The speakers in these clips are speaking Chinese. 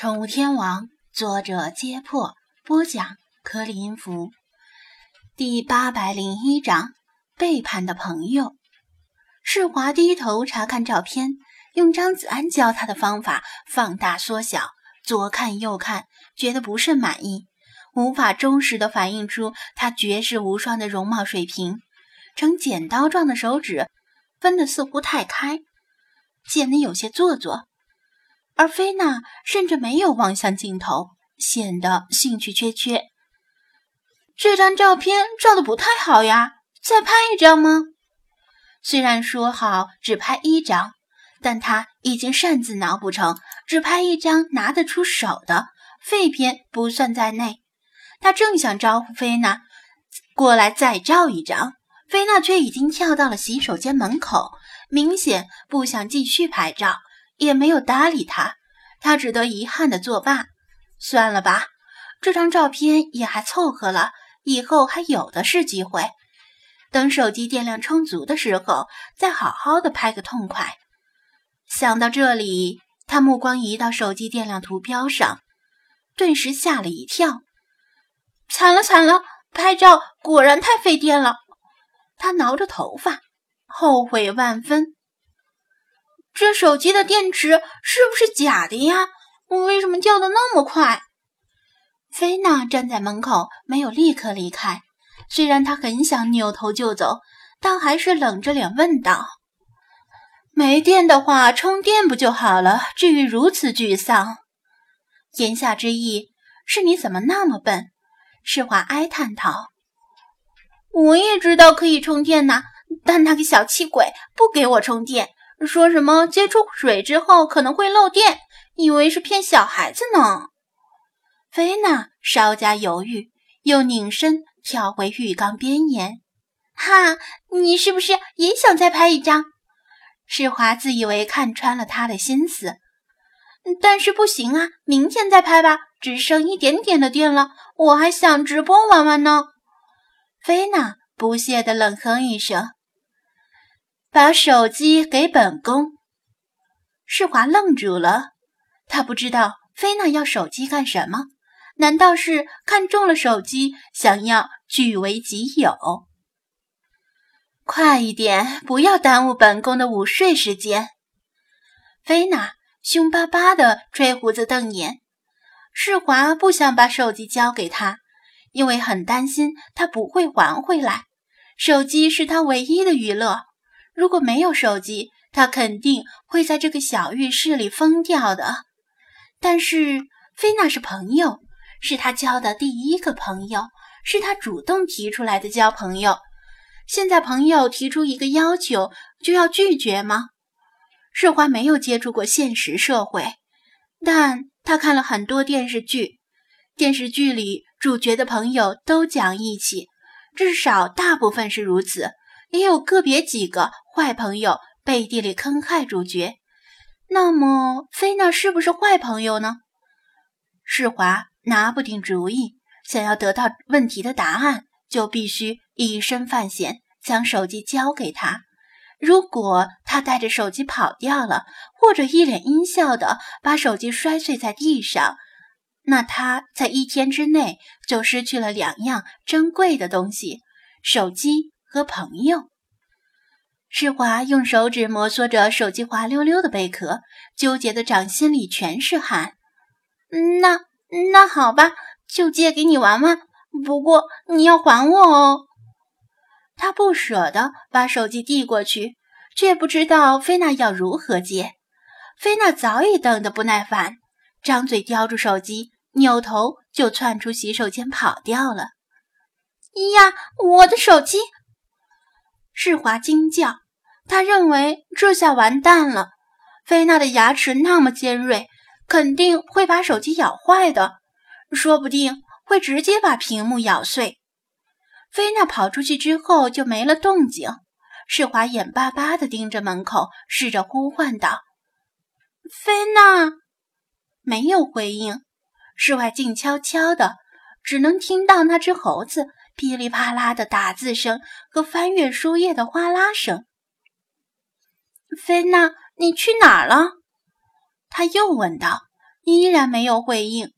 宠物天王，作者：揭破，播讲：克林福，第八百零一章：背叛的朋友。世华低头查看照片，用张子安教他的方法放大、缩小，左看右看，觉得不甚满意，无法忠实的反映出他绝世无双的容貌水平。呈剪刀状的手指分得似乎太开，显得有些做作。而菲娜甚至没有望向镜头，显得兴趣缺缺。这张照片照的不太好呀，再拍一张吗？虽然说好只拍一张，但他已经擅自脑补成只拍一张拿得出手的废片不算在内。他正想招呼菲娜过来再照一张，菲娜却已经跳到了洗手间门口，明显不想继续拍照。也没有搭理他，他只得遗憾的作罢。算了吧，这张照片也还凑合了，以后还有的是机会。等手机电量充足的时候，再好好的拍个痛快。想到这里，他目光移到手机电量图标上，顿时吓了一跳。惨了惨了，拍照果然太费电了。他挠着头发，后悔万分。这手机的电池是不是假的呀？我为什么掉的那么快？菲娜站在门口，没有立刻离开。虽然她很想扭头就走，但还是冷着脸问道：“没电的话，充电不就好了？至于如此沮丧？”言下之意是你怎么那么笨？世华哀叹道：“我也知道可以充电呐，但那个小气鬼不给我充电。”说什么接触水之后可能会漏电，以为是骗小孩子呢。菲娜稍加犹豫，又拧身跳回浴缸边沿。哈，你是不是也想再拍一张？世华自以为看穿了他的心思，但是不行啊，明天再拍吧，只剩一点点的电了，我还想直播玩玩呢。菲娜不屑地冷哼一声。把手机给本宫。世华愣住了，他不知道菲娜要手机干什么？难道是看中了手机，想要据为己有？快一点，不要耽误本宫的午睡时间。菲娜凶巴巴的吹胡子瞪眼。世华不想把手机交给他，因为很担心他不会还回来。手机是他唯一的娱乐。如果没有手机，他肯定会在这个小浴室里疯掉的。但是菲娜是朋友，是他交的第一个朋友，是他主动提出来的交朋友。现在朋友提出一个要求，就要拒绝吗？世华没有接触过现实社会，但他看了很多电视剧，电视剧里主角的朋友都讲义气，至少大部分是如此。也有个别几个坏朋友背地里坑害主角，那么菲娜是不是坏朋友呢？世华拿不定主意，想要得到问题的答案，就必须以身犯险，将手机交给他。如果他带着手机跑掉了，或者一脸阴笑的把手机摔碎在地上，那他在一天之内就失去了两样珍贵的东西：手机。和朋友，世华用手指摩挲着手机滑溜溜的贝壳，纠结的掌心里全是汗。那那好吧，就借给你玩玩，不过你要还我哦。他不舍得把手机递过去，却不知道菲娜要如何接。菲娜早已等得不耐烦，张嘴叼住手机，扭头就窜出洗手间跑掉了。呀，我的手机！世华惊叫，他认为这下完蛋了。菲娜的牙齿那么尖锐，肯定会把手机咬坏的，说不定会直接把屏幕咬碎。菲娜跑出去之后就没了动静。世华眼巴巴地盯着门口，试着呼唤道：“菲娜！”没有回应。室外静悄悄的，只能听到那只猴子。噼里啪啦的打字声和翻阅书页的哗啦声。菲娜，你去哪儿了？他又问道。依然没有回应。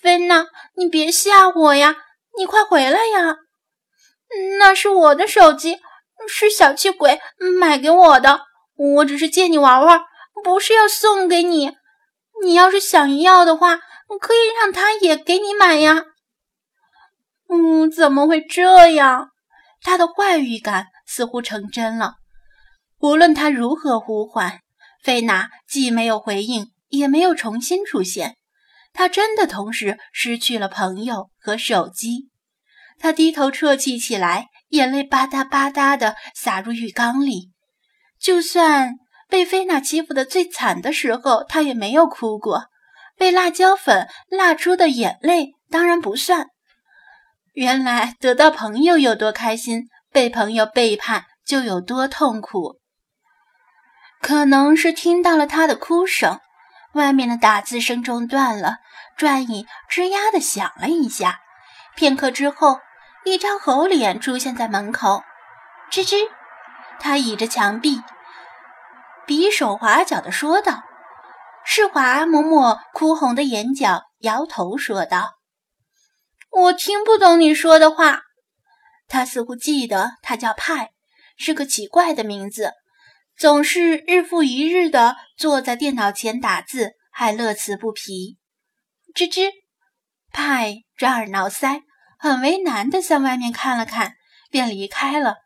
菲娜，你别吓我呀！你快回来呀！那是我的手机，是小气鬼买给我的。我只是借你玩玩，不是要送给你。你要是想要的话，可以让他也给你买呀。嗯，怎么会这样？他的坏预感似乎成真了。无论他如何呼唤，菲娜既没有回应，也没有重新出现。他真的同时失去了朋友和手机。他低头啜泣起来，眼泪吧嗒吧嗒地洒入浴缸里。就算被菲娜欺负的最惨的时候，他也没有哭过。被辣椒粉辣出的眼泪当然不算。原来得到朋友有多开心，被朋友背叛就有多痛苦。可能是听到了他的哭声，外面的打字声中断了，转椅吱呀的响了一下。片刻之后，一张猴脸出现在门口。吱吱，他倚着墙壁，比手划脚的说道。世华抹抹哭红的眼角，摇头说道：“我听不懂你说的话。”他似乎记得他叫派，是个奇怪的名字。总是日复一日地坐在电脑前打字，还乐此不疲。吱吱，派抓耳挠腮，很为难地向外面看了看，便离开了。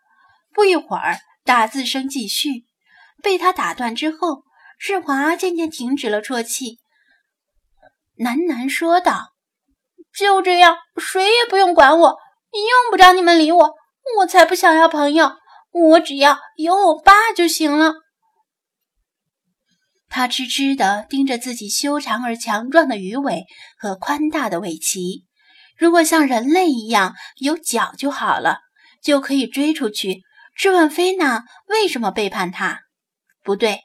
不一会儿，打字声继续，被他打断之后，日华渐渐停止了啜泣，喃喃说道：“就这样，谁也不用管我，用不着你们理我，我才不想要朋友。”我只要有我爸就行了。他痴痴地盯着自己修长而强壮的鱼尾和宽大的尾鳍。如果像人类一样有脚就好了，就可以追出去质问菲娜为什么背叛他。不对，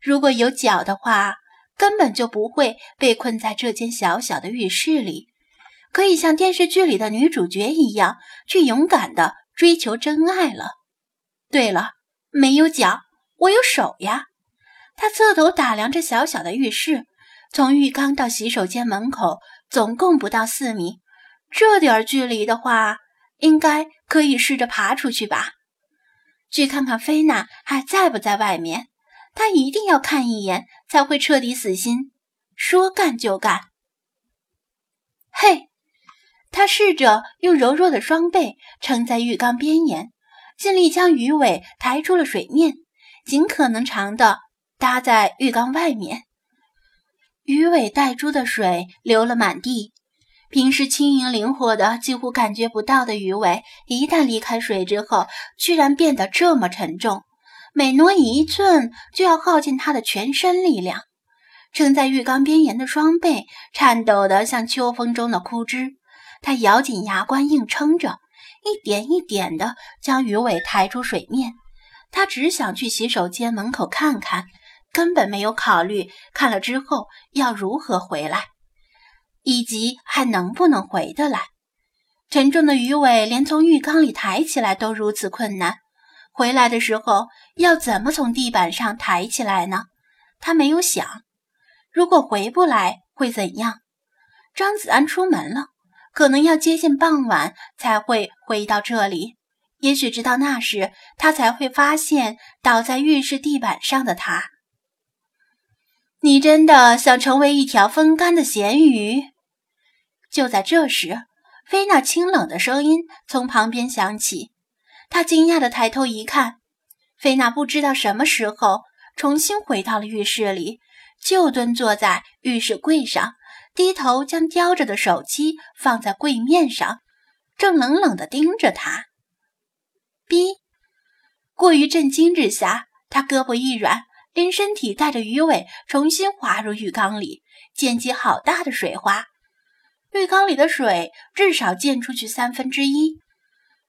如果有脚的话，根本就不会被困在这间小小的浴室里，可以像电视剧里的女主角一样去勇敢地追求真爱了。对了，没有脚，我有手呀！他侧头打量着小小的浴室，从浴缸到洗手间门口总共不到四米，这点距离的话，应该可以试着爬出去吧？去看看菲娜还在不在外面，他一定要看一眼才会彻底死心，说干就干。嘿，他试着用柔弱的双背撑在浴缸边沿。尽力将鱼尾抬出了水面，尽可能长的搭在浴缸外面。鱼尾带珠的水流了满地，平时轻盈灵活的几乎感觉不到的鱼尾，一旦离开水之后，居然变得这么沉重，每挪一寸就要耗尽他的全身力量。撑在浴缸边沿的双背颤抖得像秋风中的枯枝，他咬紧牙关硬撑着。一点一点地将鱼尾抬出水面，他只想去洗手间门口看看，根本没有考虑看了之后要如何回来，以及还能不能回得来。沉重的鱼尾连从浴缸里抬起来都如此困难，回来的时候要怎么从地板上抬起来呢？他没有想，如果回不来会怎样？张子安出门了。可能要接近傍晚才会回到这里，也许直到那时，他才会发现倒在浴室地板上的他。你真的想成为一条风干的咸鱼？就在这时，菲娜清冷的声音从旁边响起。他惊讶地抬头一看，菲娜不知道什么时候重新回到了浴室里，就蹲坐在浴室柜上。低头将叼着的手机放在柜面上，正冷冷地盯着他。逼！过于震惊之下，他胳膊一软，连身体带着鱼尾重新滑入浴缸里，溅起好大的水花。浴缸里的水至少溅出去三分之一。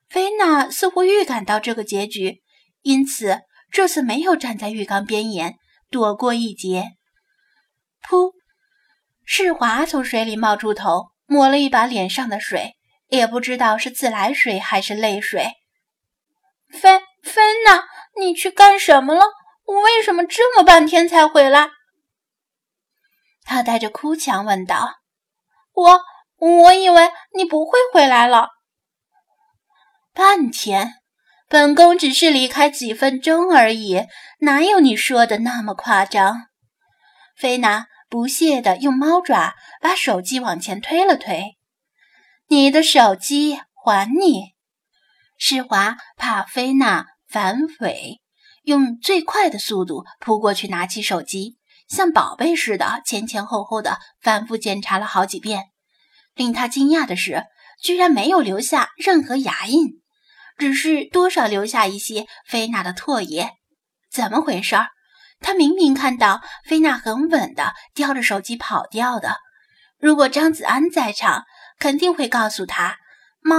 菲娜似乎预感到这个结局，因此这次没有站在浴缸边沿，躲过一劫。噗！世华从水里冒出头，抹了一把脸上的水，也不知道是自来水还是泪水。菲菲娜，你去干什么了？我为什么这么半天才回来？他带着哭腔问道：“我我以为你不会回来了。”半天，本宫只是离开几分钟而已，哪有你说的那么夸张？菲娜不屑地用猫爪把手机往前推了推。你的手机还你！施华怕菲娜反悔，用最快的速度扑过去拿起手机，像宝贝似的前前后后的反复检查了好几遍。令他惊讶的是，居然没有留下任何牙印。只是多少留下一些菲娜的唾液，怎么回事儿？他明明看到菲娜很稳的叼着手机跑掉的。如果张子安在场，肯定会告诉他，猫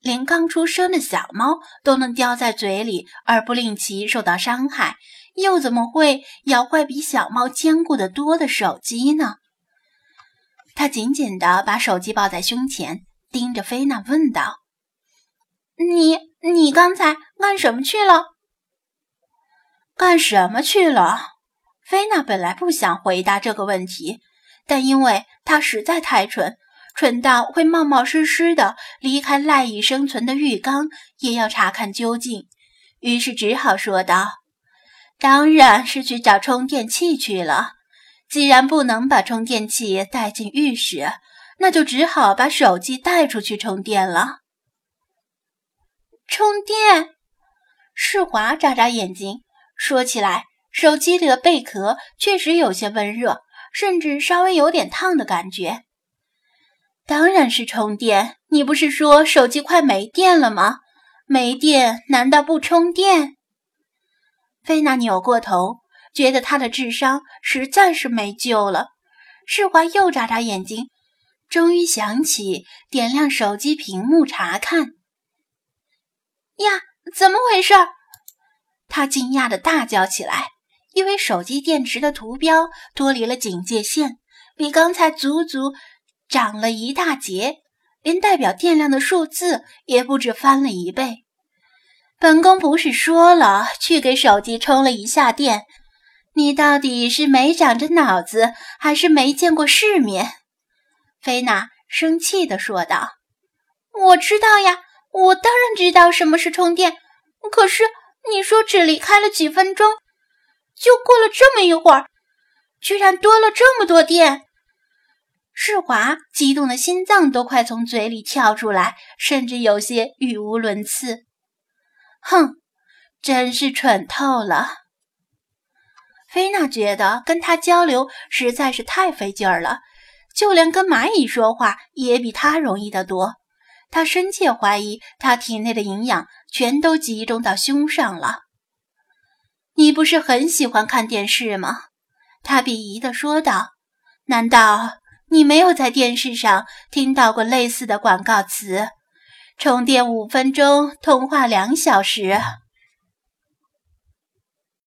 连刚出生的小猫都能叼在嘴里而不令其受到伤害，又怎么会咬坏比小猫坚固的多的手机呢？他紧紧地把手机抱在胸前，盯着菲娜问道：“你？”你刚才干什么去了？干什么去了？菲娜本来不想回答这个问题，但因为她实在太蠢，蠢到会冒冒失失的离开赖以生存的浴缸，也要查看究竟，于是只好说道：“当然是去找充电器去了。既然不能把充电器带进浴室，那就只好把手机带出去充电了。”充电，世华眨眨眼睛，说起来，手机里的贝壳确实有些温热，甚至稍微有点烫的感觉。当然是充电，你不是说手机快没电了吗？没电难道不充电？菲娜扭过头，觉得他的智商实在是没救了。世华又眨眨眼睛，终于想起点亮手机屏幕查看。呀，怎么回事？他惊讶的大叫起来，因为手机电池的图标脱离了警戒线，比刚才足足长了一大截，连代表电量的数字也不止翻了一倍。本宫不是说了去给手机充了一下电？你到底是没长着脑子，还是没见过世面？菲娜生气地说道：“我知道呀。”我当然知道什么是充电，可是你说只离开了几分钟，就过了这么一会儿，居然多了这么多电。世华激动的心脏都快从嘴里跳出来，甚至有些语无伦次。哼，真是蠢透了。菲娜觉得跟他交流实在是太费劲儿了，就连跟蚂蚁说话也比他容易得多。他深切怀疑，他体内的营养全都集中到胸上了。你不是很喜欢看电视吗？他鄙夷地说道。难道你没有在电视上听到过类似的广告词？充电五分钟，通话两小时。